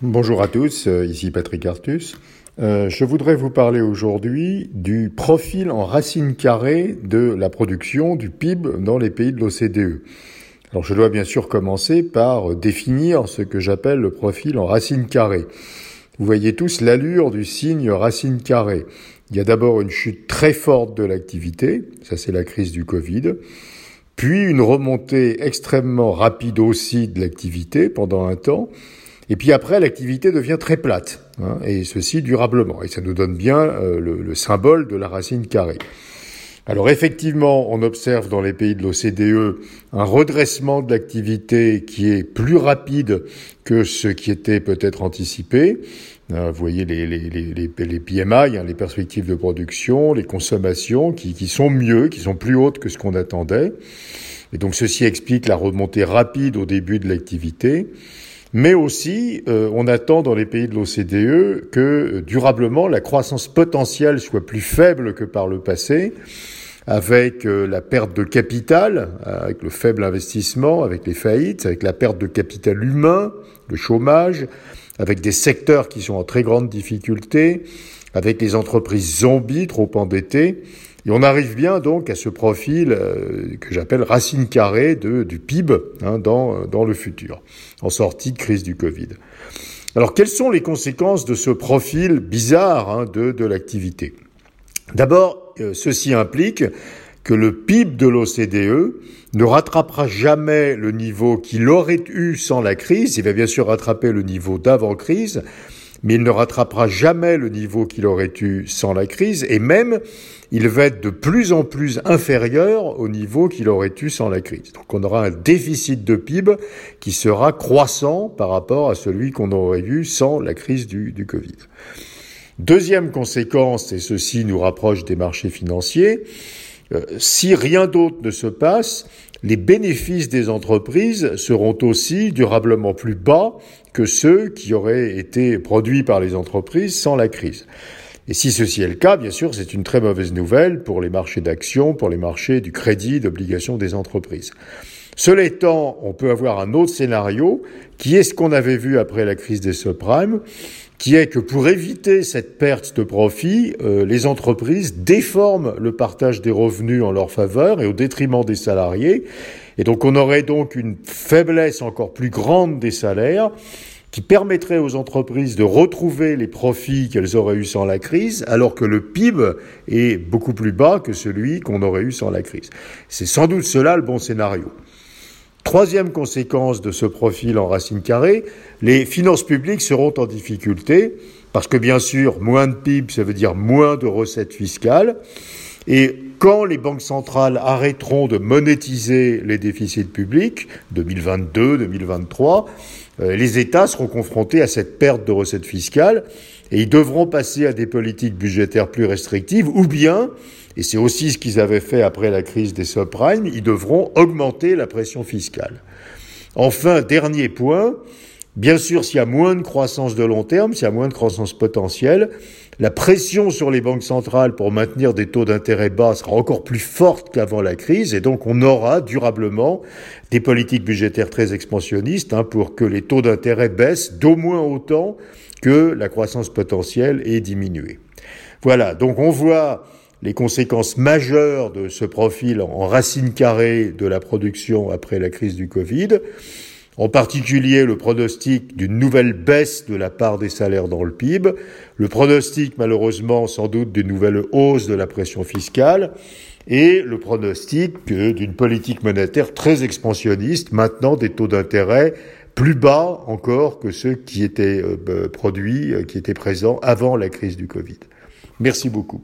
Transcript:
Bonjour à tous, euh, ici Patrick Artus. Euh, je voudrais vous parler aujourd'hui du profil en racine carrée de la production du PIB dans les pays de l'OCDE. Alors je dois bien sûr commencer par définir ce que j'appelle le profil en racine carrée. Vous voyez tous l'allure du signe racine carrée. Il y a d'abord une chute très forte de l'activité, ça c'est la crise du Covid, puis une remontée extrêmement rapide aussi de l'activité pendant un temps, et puis après l'activité devient très plate, hein, et ceci durablement, et ça nous donne bien euh, le, le symbole de la racine carrée. Alors effectivement, on observe dans les pays de l'OCDE un redressement de l'activité qui est plus rapide que ce qui était peut-être anticipé. Euh, vous voyez les, les, les, les PMI, hein, les perspectives de production, les consommations qui, qui sont mieux, qui sont plus hautes que ce qu'on attendait. Et donc ceci explique la remontée rapide au début de l'activité. Mais aussi, euh, on attend dans les pays de l'OCDE que euh, durablement la croissance potentielle soit plus faible que par le passé avec euh, la perte de capital, euh, avec le faible investissement, avec les faillites, avec la perte de capital humain, le chômage, avec des secteurs qui sont en très grande difficulté, avec les entreprises zombies trop endettées. Et on arrive bien donc à ce profil euh, que j'appelle racine carrée de, du PIB hein, dans, dans le futur, en sortie de crise du Covid. Alors quelles sont les conséquences de ce profil bizarre hein, de, de l'activité? D'abord, euh, ceci implique que le PIB de l'OCDE ne rattrapera jamais le niveau qu'il aurait eu sans la crise. Il va bien sûr rattraper le niveau d'avant-crise, mais il ne rattrapera jamais le niveau qu'il aurait eu sans la crise, et même il va être de plus en plus inférieur au niveau qu'il aurait eu sans la crise. Donc on aura un déficit de PIB qui sera croissant par rapport à celui qu'on aurait eu sans la crise du, du Covid. Deuxième conséquence, et ceci nous rapproche des marchés financiers, si rien d'autre ne se passe, les bénéfices des entreprises seront aussi durablement plus bas que ceux qui auraient été produits par les entreprises sans la crise. Et si ceci est le cas, bien sûr, c'est une très mauvaise nouvelle pour les marchés d'actions, pour les marchés du crédit, d'obligations des entreprises. Cela étant, on peut avoir un autre scénario, qui est ce qu'on avait vu après la crise des subprimes, qui est que pour éviter cette perte de profit, euh, les entreprises déforment le partage des revenus en leur faveur et au détriment des salariés. Et donc on aurait donc une faiblesse encore plus grande des salaires qui permettrait aux entreprises de retrouver les profits qu'elles auraient eus sans la crise, alors que le PIB est beaucoup plus bas que celui qu'on aurait eu sans la crise. C'est sans doute cela le bon scénario. Troisième conséquence de ce profil en racine carrée, les finances publiques seront en difficulté parce que bien sûr, moins de PIB, ça veut dire moins de recettes fiscales. Et quand les banques centrales arrêteront de monétiser les déficits publics, 2022, 2023, euh, les États seront confrontés à cette perte de recettes fiscales et ils devront passer à des politiques budgétaires plus restrictives ou bien et c'est aussi ce qu'ils avaient fait après la crise des subprimes, ils devront augmenter la pression fiscale. Enfin, dernier point, bien sûr, s'il y a moins de croissance de long terme, s'il y a moins de croissance potentielle, la pression sur les banques centrales pour maintenir des taux d'intérêt bas sera encore plus forte qu'avant la crise, et donc on aura durablement des politiques budgétaires très expansionnistes hein, pour que les taux d'intérêt baissent d'au moins autant que la croissance potentielle est diminuée. Voilà, donc on voit les conséquences majeures de ce profil en racine carrée de la production après la crise du Covid, en particulier le pronostic d'une nouvelle baisse de la part des salaires dans le PIB, le pronostic malheureusement sans doute d'une nouvelle hausse de la pression fiscale, et le pronostic d'une politique monétaire très expansionniste, maintenant des taux d'intérêt plus bas encore que ceux qui étaient euh, produits, euh, qui étaient présents avant la crise du Covid. Merci beaucoup.